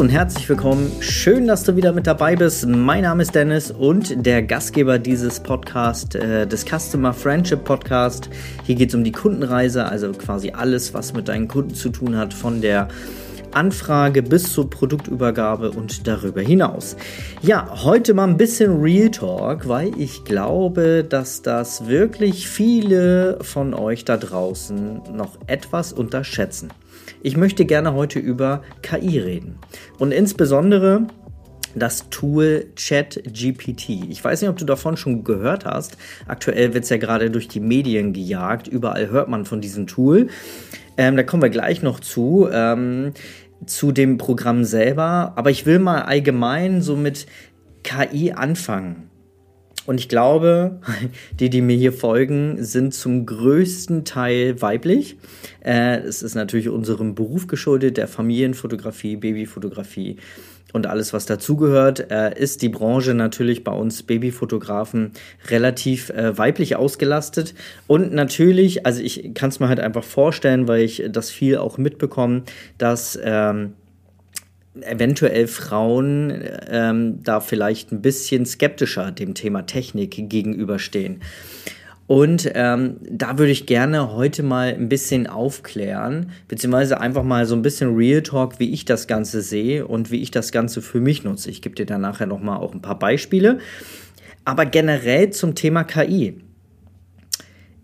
Und herzlich willkommen. Schön, dass du wieder mit dabei bist. Mein Name ist Dennis und der Gastgeber dieses Podcast, äh, des Customer Friendship Podcast. Hier geht es um die Kundenreise, also quasi alles, was mit deinen Kunden zu tun hat, von der Anfrage bis zur Produktübergabe und darüber hinaus. Ja, heute mal ein bisschen Real Talk, weil ich glaube, dass das wirklich viele von euch da draußen noch etwas unterschätzen. Ich möchte gerne heute über KI reden und insbesondere das Tool ChatGPT. Ich weiß nicht, ob du davon schon gehört hast. Aktuell wird es ja gerade durch die Medien gejagt. Überall hört man von diesem Tool. Ähm, da kommen wir gleich noch zu. Ähm, zu dem Programm selber. Aber ich will mal allgemein so mit KI anfangen. Und ich glaube, die, die mir hier folgen, sind zum größten Teil weiblich. Äh, es ist natürlich unserem Beruf geschuldet, der Familienfotografie, Babyfotografie und alles, was dazugehört, äh, ist die Branche natürlich bei uns Babyfotografen relativ äh, weiblich ausgelastet. Und natürlich, also ich kann es mir halt einfach vorstellen, weil ich das viel auch mitbekomme, dass ähm, eventuell Frauen ähm, da vielleicht ein bisschen skeptischer dem Thema Technik gegenüberstehen. Und ähm, da würde ich gerne heute mal ein bisschen aufklären, beziehungsweise einfach mal so ein bisschen Real Talk, wie ich das Ganze sehe und wie ich das Ganze für mich nutze. Ich gebe dir dann nachher nochmal auch ein paar Beispiele. Aber generell zum Thema KI.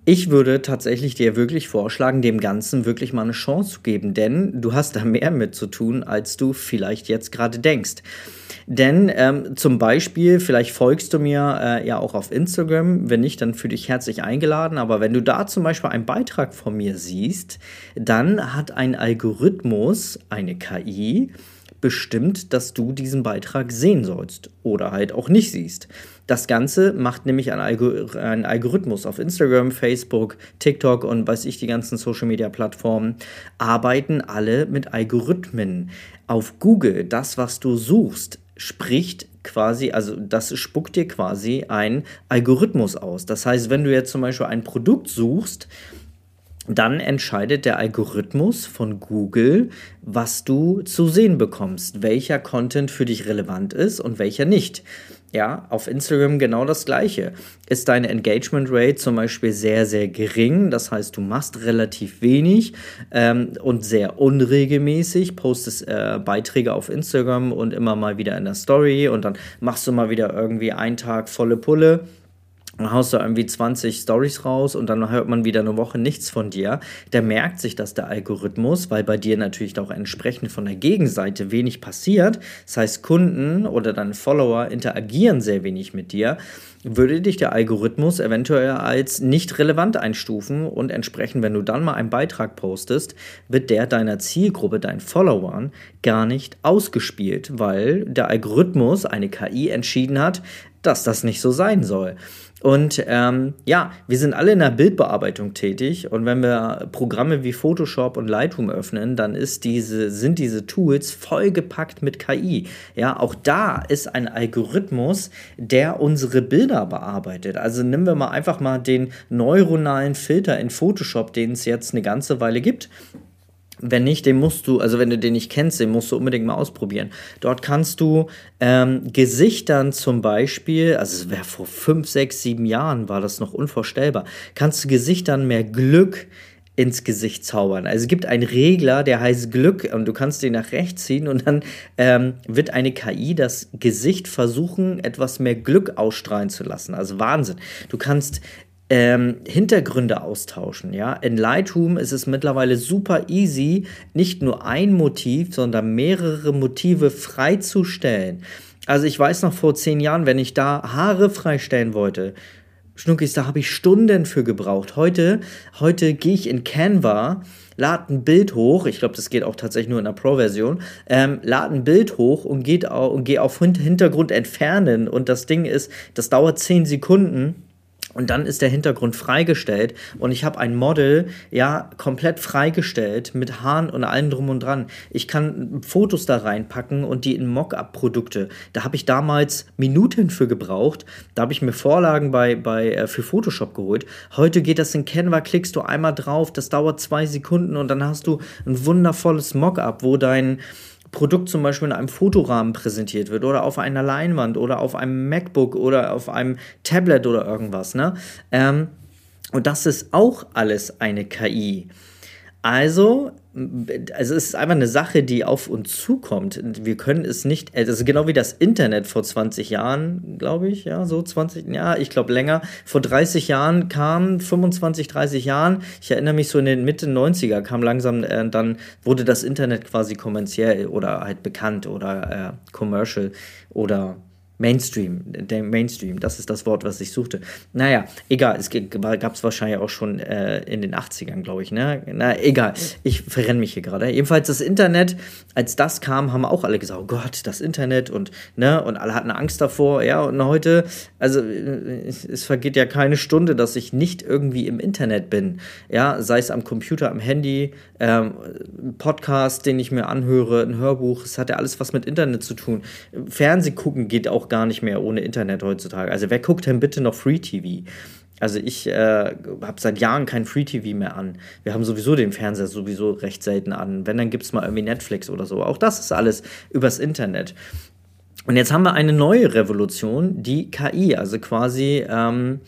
Ich würde tatsächlich dir wirklich vorschlagen, dem Ganzen wirklich mal eine Chance zu geben, denn du hast da mehr mit zu tun, als du vielleicht jetzt gerade denkst. Denn ähm, zum Beispiel, vielleicht folgst du mir äh, ja auch auf Instagram. Wenn nicht, dann fühle dich herzlich eingeladen. Aber wenn du da zum Beispiel einen Beitrag von mir siehst, dann hat ein Algorithmus, eine KI, bestimmt, dass du diesen Beitrag sehen sollst oder halt auch nicht siehst. Das Ganze macht nämlich ein, Algor ein, Algorithmus auf Instagram, Facebook, TikTok und weiß ich, die ganzen Social Media Plattformen arbeiten alle mit Algorithmen. Auf Google, das, was du suchst, spricht quasi, also das spuckt dir quasi ein Algorithmus aus. Das heißt, wenn du jetzt zum Beispiel ein Produkt suchst, dann entscheidet der Algorithmus von Google, was du zu sehen bekommst, welcher Content für dich relevant ist und welcher nicht. Ja, auf Instagram genau das gleiche. Ist deine Engagement Rate zum Beispiel sehr, sehr gering, das heißt, du machst relativ wenig ähm, und sehr unregelmäßig, postest äh, Beiträge auf Instagram und immer mal wieder in der Story und dann machst du mal wieder irgendwie einen Tag volle Pulle dann haust du irgendwie 20 Stories raus und dann hört man wieder eine Woche nichts von dir. Der merkt sich das der Algorithmus, weil bei dir natürlich auch entsprechend von der Gegenseite wenig passiert. Das heißt, Kunden oder deine Follower interagieren sehr wenig mit dir. Würde dich der Algorithmus eventuell als nicht relevant einstufen und entsprechend, wenn du dann mal einen Beitrag postest, wird der deiner Zielgruppe, deinen Followern, gar nicht ausgespielt, weil der Algorithmus, eine KI, entschieden hat, dass das nicht so sein soll. Und ähm, ja, wir sind alle in der Bildbearbeitung tätig und wenn wir Programme wie Photoshop und Lightroom öffnen, dann ist diese, sind diese Tools vollgepackt mit KI. Ja, auch da ist ein Algorithmus, der unsere Bilder bearbeitet. Also nehmen wir mal einfach mal den neuronalen Filter in Photoshop, den es jetzt eine ganze Weile gibt. Wenn nicht, den musst du, also wenn du den nicht kennst, den musst du unbedingt mal ausprobieren. Dort kannst du ähm, Gesichtern zum Beispiel, also es wäre vor fünf, sechs, sieben Jahren war das noch unvorstellbar, kannst du Gesichtern mehr Glück ins Gesicht zaubern. Also es gibt einen Regler, der heißt Glück und du kannst den nach rechts ziehen und dann ähm, wird eine KI das Gesicht versuchen, etwas mehr Glück ausstrahlen zu lassen. Also Wahnsinn. Du kannst ähm, Hintergründe austauschen. Ja? In Lightroom ist es mittlerweile super easy, nicht nur ein Motiv, sondern mehrere Motive freizustellen. Also ich weiß noch vor zehn Jahren, wenn ich da Haare freistellen wollte, Schnuckis, da habe ich Stunden für gebraucht. Heute, heute gehe ich in Canva, lade ein Bild hoch. Ich glaube, das geht auch tatsächlich nur in der Pro-Version. Ähm, lade ein Bild hoch und, und gehe auf Hintergrund entfernen. Und das Ding ist, das dauert zehn Sekunden und dann ist der Hintergrund freigestellt und ich habe ein Model, ja, komplett freigestellt mit Haaren und allem drum und dran. Ich kann Fotos da reinpacken und die in Mockup-Produkte. Da habe ich damals Minuten für gebraucht. Da habe ich mir Vorlagen bei, bei, äh, für Photoshop geholt. Heute geht das in Canva, klickst du einmal drauf, das dauert zwei Sekunden und dann hast du ein wundervolles Mockup, wo dein Produkt zum Beispiel in einem Fotorahmen präsentiert wird oder auf einer Leinwand oder auf einem MacBook oder auf einem Tablet oder irgendwas. Ne? Ähm, und das ist auch alles eine KI. Also, es ist einfach eine Sache, die auf uns zukommt. Wir können es nicht, also genau wie das Internet vor 20 Jahren, glaube ich, ja, so 20, ja, ich glaube länger. Vor 30 Jahren kam, 25, 30 Jahren, ich erinnere mich so in den Mitte 90er, kam langsam, äh, dann wurde das Internet quasi kommerziell oder halt bekannt oder äh, commercial oder Mainstream, der Mainstream, das ist das Wort, was ich suchte. Naja, egal, es gab es wahrscheinlich auch schon äh, in den 80ern, glaube ich, ne? Na, egal, ich verrenne mich hier gerade. Jedenfalls das Internet, als das kam, haben auch alle gesagt, oh Gott, das Internet und, ne, und alle hatten Angst davor, ja, und heute, also es, es vergeht ja keine Stunde, dass ich nicht irgendwie im Internet bin, ja, sei es am Computer, am Handy, ähm, Podcast, den ich mir anhöre, ein Hörbuch, es hat ja alles was mit Internet zu tun. Fernseh gucken geht auch gar nicht mehr ohne Internet heutzutage. Also wer guckt denn bitte noch Free TV? Also ich äh, habe seit Jahren kein Free TV mehr an. Wir haben sowieso den Fernseher sowieso recht selten an. Wenn, dann gibt es mal irgendwie Netflix oder so. Auch das ist alles übers Internet. Und jetzt haben wir eine neue Revolution, die KI, also quasi ähm,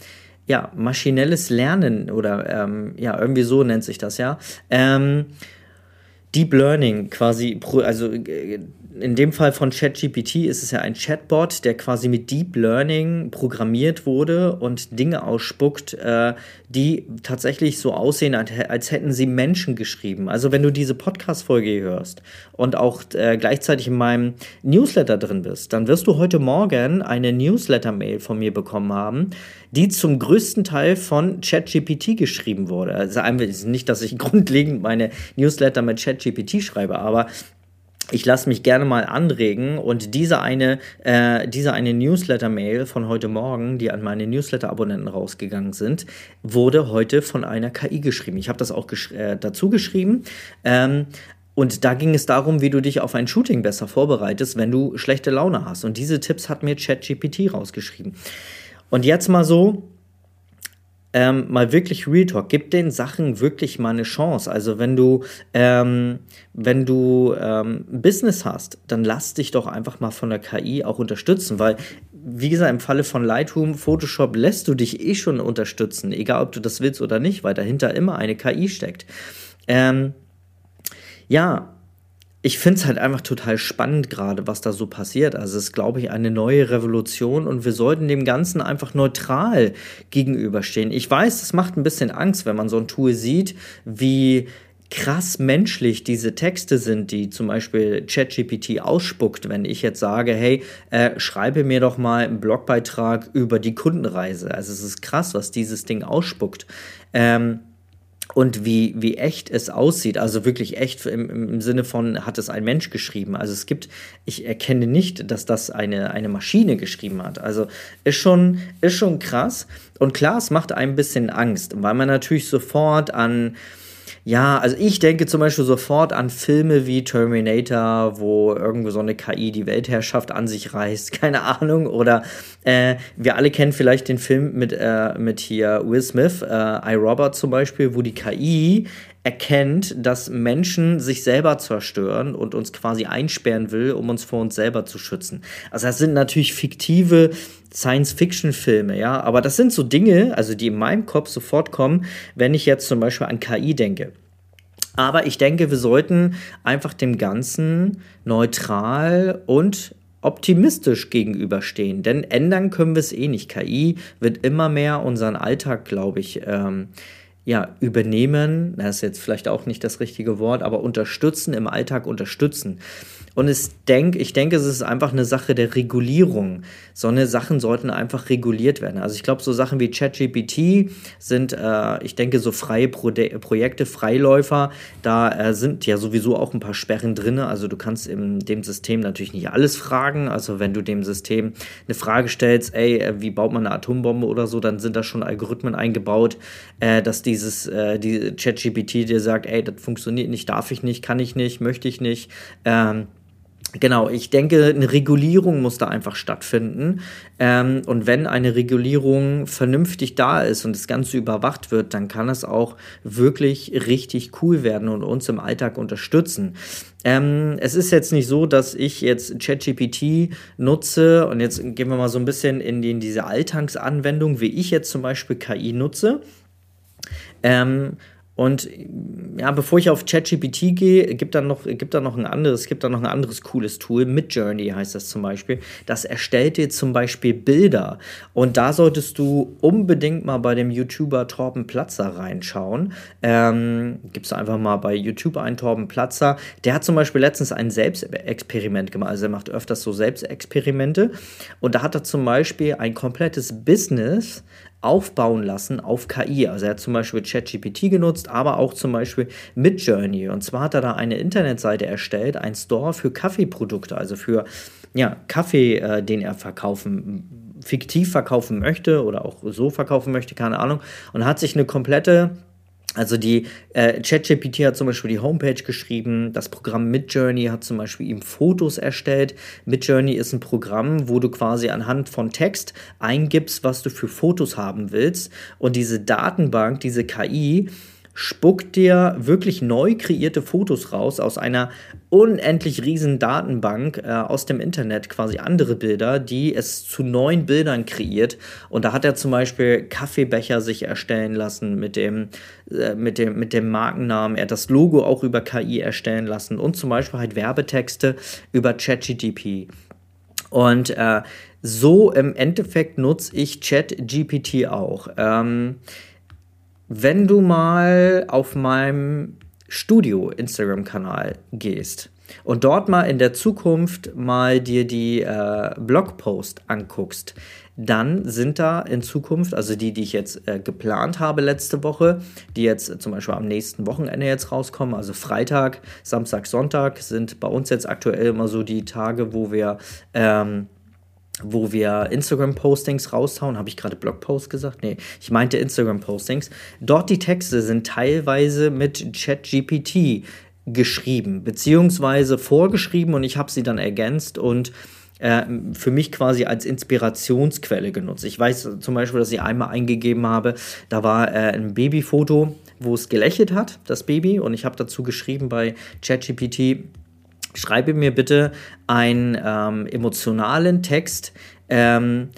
ja, maschinelles Lernen oder ähm, ja, irgendwie so nennt sich das ja. Ähm, Deep Learning quasi, also äh, in dem Fall von ChatGPT ist es ja ein Chatbot, der quasi mit Deep Learning programmiert wurde und Dinge ausspuckt, äh, die tatsächlich so aussehen, als hätten sie Menschen geschrieben. Also wenn du diese Podcast-Folge hörst und auch äh, gleichzeitig in meinem Newsletter drin bist, dann wirst du heute Morgen eine Newsletter-Mail von mir bekommen haben, die zum größten Teil von ChatGPT geschrieben wurde. Also nicht, dass ich grundlegend meine Newsletter mit ChatGPT schreibe, aber ich lasse mich gerne mal anregen und diese eine, äh, diese eine Newsletter-Mail von heute Morgen, die an meine Newsletter-Abonnenten rausgegangen sind, wurde heute von einer KI geschrieben. Ich habe das auch gesch äh, dazu geschrieben. Ähm, und da ging es darum, wie du dich auf ein Shooting besser vorbereitest, wenn du schlechte Laune hast. Und diese Tipps hat mir ChatGPT rausgeschrieben. Und jetzt mal so, ähm, mal wirklich Real Talk, gib den Sachen wirklich mal eine Chance. Also wenn du, ähm, wenn du ähm, Business hast, dann lass dich doch einfach mal von der KI auch unterstützen, weil, wie gesagt, im Falle von Lightroom, Photoshop lässt du dich eh schon unterstützen, egal ob du das willst oder nicht, weil dahinter immer eine KI steckt. Ähm, ja, ich finde es halt einfach total spannend gerade, was da so passiert. Also es ist, glaube ich, eine neue Revolution und wir sollten dem Ganzen einfach neutral gegenüberstehen. Ich weiß, es macht ein bisschen Angst, wenn man so ein Tool sieht, wie krass menschlich diese Texte sind, die zum Beispiel ChatGPT ausspuckt, wenn ich jetzt sage, hey, äh, schreibe mir doch mal einen Blogbeitrag über die Kundenreise. Also es ist krass, was dieses Ding ausspuckt. Ähm, und wie, wie echt es aussieht. Also wirklich echt im, im Sinne von, hat es ein Mensch geschrieben. Also es gibt, ich erkenne nicht, dass das eine, eine Maschine geschrieben hat. Also ist schon, ist schon krass. Und klar, es macht ein bisschen Angst, weil man natürlich sofort an ja, also ich denke zum Beispiel sofort an Filme wie Terminator, wo irgendwo so eine KI die Weltherrschaft an sich reißt, keine Ahnung. Oder äh, wir alle kennen vielleicht den Film mit, äh, mit hier Will Smith, äh, iRobot zum Beispiel, wo die KI erkennt, dass Menschen sich selber zerstören und uns quasi einsperren will, um uns vor uns selber zu schützen. Also das sind natürlich fiktive Science-Fiction-Filme, ja, aber das sind so Dinge, also die in meinem Kopf sofort kommen, wenn ich jetzt zum Beispiel an KI denke. Aber ich denke, wir sollten einfach dem Ganzen neutral und optimistisch gegenüberstehen, denn ändern können wir es eh nicht. KI wird immer mehr unseren Alltag, glaube ich, ähm, ja, übernehmen, das ist jetzt vielleicht auch nicht das richtige Wort, aber unterstützen, im Alltag unterstützen. Und es denk, ich denke, es ist einfach eine Sache der Regulierung. So eine Sachen sollten einfach reguliert werden. Also ich glaube, so Sachen wie ChatGPT sind, äh, ich denke, so freie Pro Projekte, Freiläufer, da äh, sind ja sowieso auch ein paar Sperren drin. Also du kannst in dem System natürlich nicht alles fragen. Also wenn du dem System eine Frage stellst, ey, äh, wie baut man eine Atombombe oder so, dann sind da schon Algorithmen eingebaut, äh, dass dieses äh, die ChatGPT dir sagt, ey, das funktioniert nicht, darf ich nicht, kann ich nicht, möchte ich nicht. Ähm, Genau, ich denke, eine Regulierung muss da einfach stattfinden. Ähm, und wenn eine Regulierung vernünftig da ist und das Ganze überwacht wird, dann kann es auch wirklich richtig cool werden und uns im Alltag unterstützen. Ähm, es ist jetzt nicht so, dass ich jetzt ChatGPT nutze und jetzt gehen wir mal so ein bisschen in, die, in diese Alltagsanwendung, wie ich jetzt zum Beispiel KI nutze. Ähm, und ja, bevor ich auf ChatGPT gehe, gibt dann noch, gibt dann noch ein anderes, gibt dann noch ein anderes cooles Tool. Midjourney heißt das zum Beispiel. Das erstellt dir zum Beispiel Bilder. Und da solltest du unbedingt mal bei dem YouTuber Torben Platzer reinschauen. Ähm, gibst du einfach mal bei YouTube ein Torben Platzer. Der hat zum Beispiel letztens ein Selbstexperiment gemacht. Also er macht öfters so Selbstexperimente. Und da hat er zum Beispiel ein komplettes Business aufbauen lassen auf KI. Also er hat zum Beispiel ChatGPT genutzt, aber auch zum Beispiel Midjourney. Und zwar hat er da eine Internetseite erstellt, ein Store für Kaffeeprodukte, also für ja, Kaffee, äh, den er verkaufen, fiktiv verkaufen möchte oder auch so verkaufen möchte, keine Ahnung. Und hat sich eine komplette also die äh, ChatGPT hat zum Beispiel die Homepage geschrieben, das Programm Midjourney hat zum Beispiel ihm Fotos erstellt. Midjourney ist ein Programm, wo du quasi anhand von Text eingibst, was du für Fotos haben willst. Und diese Datenbank, diese KI, spuckt dir wirklich neu kreierte Fotos raus aus einer unendlich riesen Datenbank äh, aus dem Internet, quasi andere Bilder, die es zu neuen Bildern kreiert. Und da hat er zum Beispiel Kaffeebecher sich erstellen lassen mit dem, äh, mit dem, mit dem Markennamen. Er hat das Logo auch über KI erstellen lassen und zum Beispiel halt Werbetexte über ChatGTP. Und äh, so im Endeffekt nutze ich ChatGPT auch. Ähm, wenn du mal auf meinem Studio Instagram-Kanal gehst und dort mal in der Zukunft mal dir die äh, Blogpost anguckst, dann sind da in Zukunft, also die, die ich jetzt äh, geplant habe letzte Woche, die jetzt zum Beispiel am nächsten Wochenende jetzt rauskommen, also Freitag, Samstag, Sonntag sind bei uns jetzt aktuell immer so die Tage, wo wir ähm, wo wir Instagram-Postings raushauen. Habe ich gerade Blogpost gesagt? Nee, ich meinte Instagram-Postings. Dort die Texte sind teilweise mit ChatGPT geschrieben, beziehungsweise vorgeschrieben und ich habe sie dann ergänzt und äh, für mich quasi als Inspirationsquelle genutzt. Ich weiß zum Beispiel, dass ich einmal eingegeben habe, da war äh, ein Babyfoto, wo es gelächelt hat, das Baby, und ich habe dazu geschrieben bei ChatGPT, schreibe mir bitte einen ähm, emotionalen Text ähm,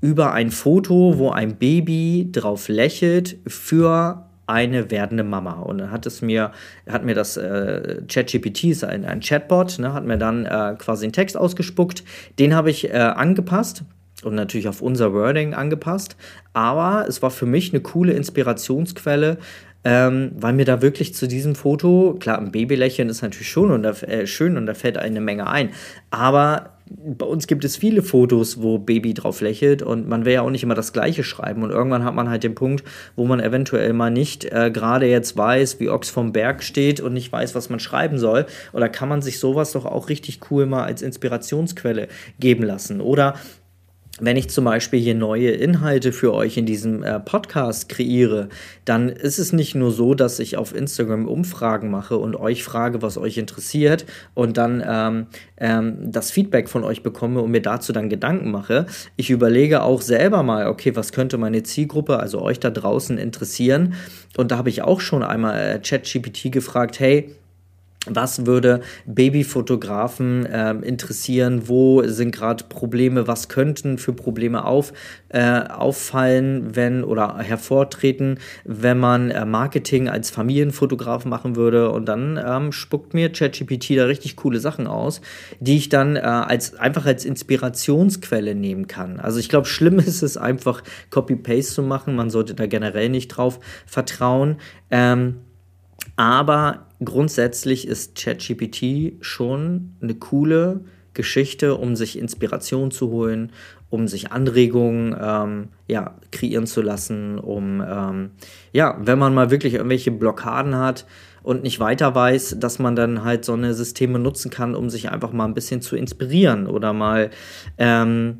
über ein Foto, wo ein Baby drauf lächelt für eine werdende Mama. Und dann hat es mir, hat mir das äh, ChatGPT, ein, ein Chatbot, ne, hat mir dann äh, quasi einen Text ausgespuckt. Den habe ich äh, angepasst und natürlich auf unser Wording angepasst. Aber es war für mich eine coole Inspirationsquelle, ähm, weil mir da wirklich zu diesem Foto, klar, ein Babylächeln ist natürlich schon und da, äh, schön und da fällt eine Menge ein, aber bei uns gibt es viele Fotos, wo Baby drauf lächelt und man will ja auch nicht immer das Gleiche schreiben und irgendwann hat man halt den Punkt, wo man eventuell mal nicht äh, gerade jetzt weiß, wie Ochs vom Berg steht und nicht weiß, was man schreiben soll. Oder kann man sich sowas doch auch richtig cool mal als Inspirationsquelle geben lassen? Oder wenn ich zum Beispiel hier neue Inhalte für euch in diesem äh, Podcast kreiere, dann ist es nicht nur so, dass ich auf Instagram Umfragen mache und euch frage, was euch interessiert und dann ähm, ähm, das Feedback von euch bekomme und mir dazu dann Gedanken mache. Ich überlege auch selber mal, okay, was könnte meine Zielgruppe, also euch da draußen interessieren? Und da habe ich auch schon einmal äh, ChatGPT gefragt, hey, was würde Babyfotografen äh, interessieren? Wo sind gerade Probleme? Was könnten für Probleme auf, äh, auffallen, wenn oder hervortreten, wenn man äh, Marketing als Familienfotograf machen würde? Und dann ähm, spuckt mir ChatGPT da richtig coole Sachen aus, die ich dann äh, als einfach als Inspirationsquelle nehmen kann. Also ich glaube, schlimm ist es einfach Copy-Paste zu machen. Man sollte da generell nicht drauf vertrauen. Ähm, aber grundsätzlich ist ChatGPT schon eine coole Geschichte, um sich Inspiration zu holen, um sich Anregungen ähm, ja, kreieren zu lassen, um, ähm, ja, wenn man mal wirklich irgendwelche Blockaden hat und nicht weiter weiß, dass man dann halt so eine Systeme nutzen kann, um sich einfach mal ein bisschen zu inspirieren oder mal, ähm,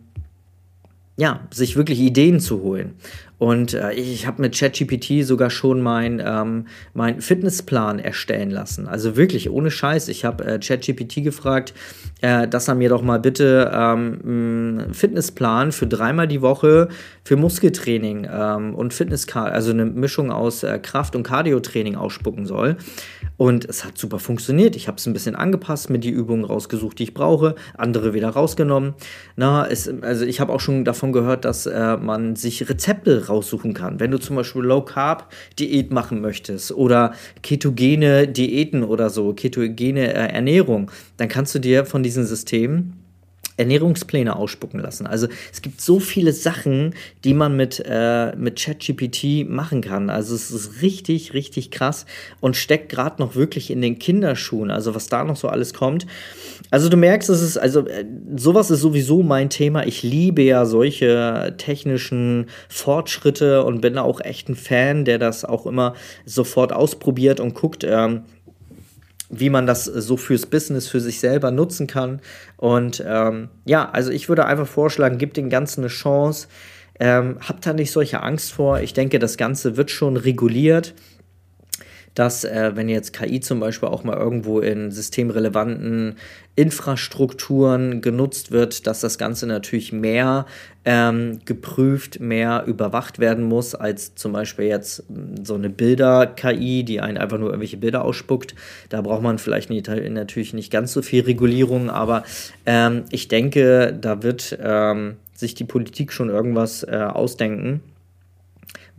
ja, sich wirklich Ideen zu holen. Und äh, ich habe mit ChatGPT sogar schon meinen ähm, mein Fitnessplan erstellen lassen. Also wirklich ohne Scheiß. Ich habe äh, ChatGPT gefragt, äh, dass er mir doch mal bitte ähm, einen Fitnessplan für dreimal die Woche für Muskeltraining ähm, und Fitness, also eine Mischung aus äh, Kraft- und Cardiotraining ausspucken soll. Und es hat super funktioniert. Ich habe es ein bisschen angepasst, mir die Übungen rausgesucht, die ich brauche, andere wieder rausgenommen. Na, es, also ich habe auch schon davon gehört, dass äh, man sich Rezepte raussuchen kann. Wenn du zum Beispiel Low Carb Diät machen möchtest oder ketogene Diäten oder so, ketogene äh, Ernährung, dann kannst du dir von diesen Systemen Ernährungspläne ausspucken lassen. Also es gibt so viele Sachen, die man mit, äh, mit ChatGPT machen kann. Also es ist richtig, richtig krass und steckt gerade noch wirklich in den Kinderschuhen. Also was da noch so alles kommt. Also du merkst, es ist, also äh, sowas ist sowieso mein Thema. Ich liebe ja solche technischen Fortschritte und bin auch echt ein Fan, der das auch immer sofort ausprobiert und guckt. Ähm, wie man das so fürs Business für sich selber nutzen kann. Und ähm, ja, also ich würde einfach vorschlagen, gib den Ganzen eine Chance. Ähm, habt da nicht solche Angst vor. Ich denke, das Ganze wird schon reguliert dass äh, wenn jetzt KI zum Beispiel auch mal irgendwo in systemrelevanten Infrastrukturen genutzt wird, dass das Ganze natürlich mehr ähm, geprüft, mehr überwacht werden muss, als zum Beispiel jetzt hm, so eine Bilder-KI, die einen einfach nur irgendwelche Bilder ausspuckt. Da braucht man vielleicht nicht, natürlich nicht ganz so viel Regulierung, aber ähm, ich denke, da wird ähm, sich die Politik schon irgendwas äh, ausdenken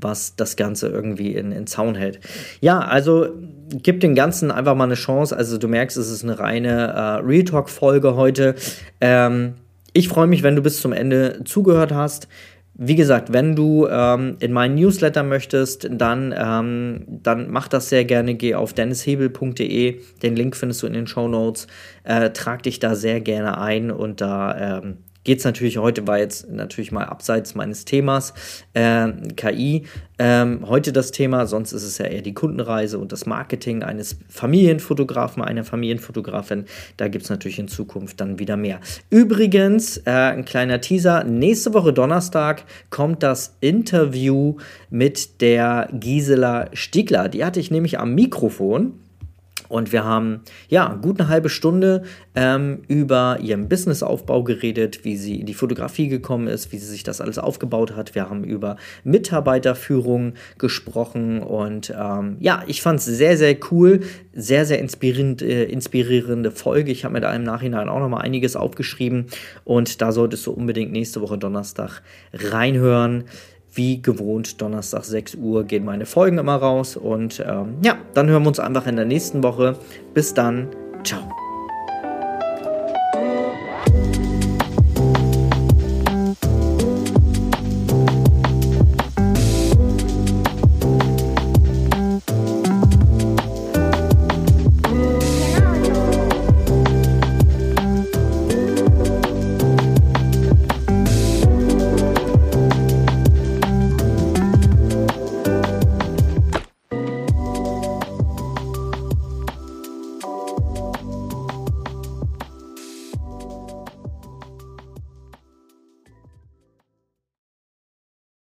was das Ganze irgendwie in, in Zaun hält. Ja, also gib dem Ganzen einfach mal eine Chance. Also du merkst, es ist eine reine äh, Real Talk-Folge heute. Ähm, ich freue mich, wenn du bis zum Ende zugehört hast. Wie gesagt, wenn du ähm, in meinen Newsletter möchtest, dann, ähm, dann mach das sehr gerne. Geh auf dennishebel.de. Den Link findest du in den Show Notes. Äh, trag dich da sehr gerne ein und da ähm, geht es natürlich heute, war jetzt natürlich mal abseits meines Themas, äh, KI. Ähm, heute das Thema, sonst ist es ja eher die Kundenreise und das Marketing eines Familienfotografen, einer Familienfotografin. Da gibt es natürlich in Zukunft dann wieder mehr. Übrigens, äh, ein kleiner Teaser, nächste Woche Donnerstag kommt das Interview mit der Gisela Stiegler. Die hatte ich nämlich am Mikrofon. Und wir haben ja gut eine halbe Stunde ähm, über ihren Businessaufbau geredet, wie sie in die Fotografie gekommen ist, wie sie sich das alles aufgebaut hat. Wir haben über Mitarbeiterführung gesprochen und ähm, ja, ich fand es sehr, sehr cool, sehr, sehr inspirierend, äh, inspirierende Folge. Ich habe mir da im Nachhinein auch noch mal einiges aufgeschrieben und da solltest du unbedingt nächste Woche Donnerstag reinhören wie gewohnt, Donnerstag 6 Uhr gehen meine Folgen immer raus. Und ähm, ja, dann hören wir uns einfach in der nächsten Woche. Bis dann. Ciao.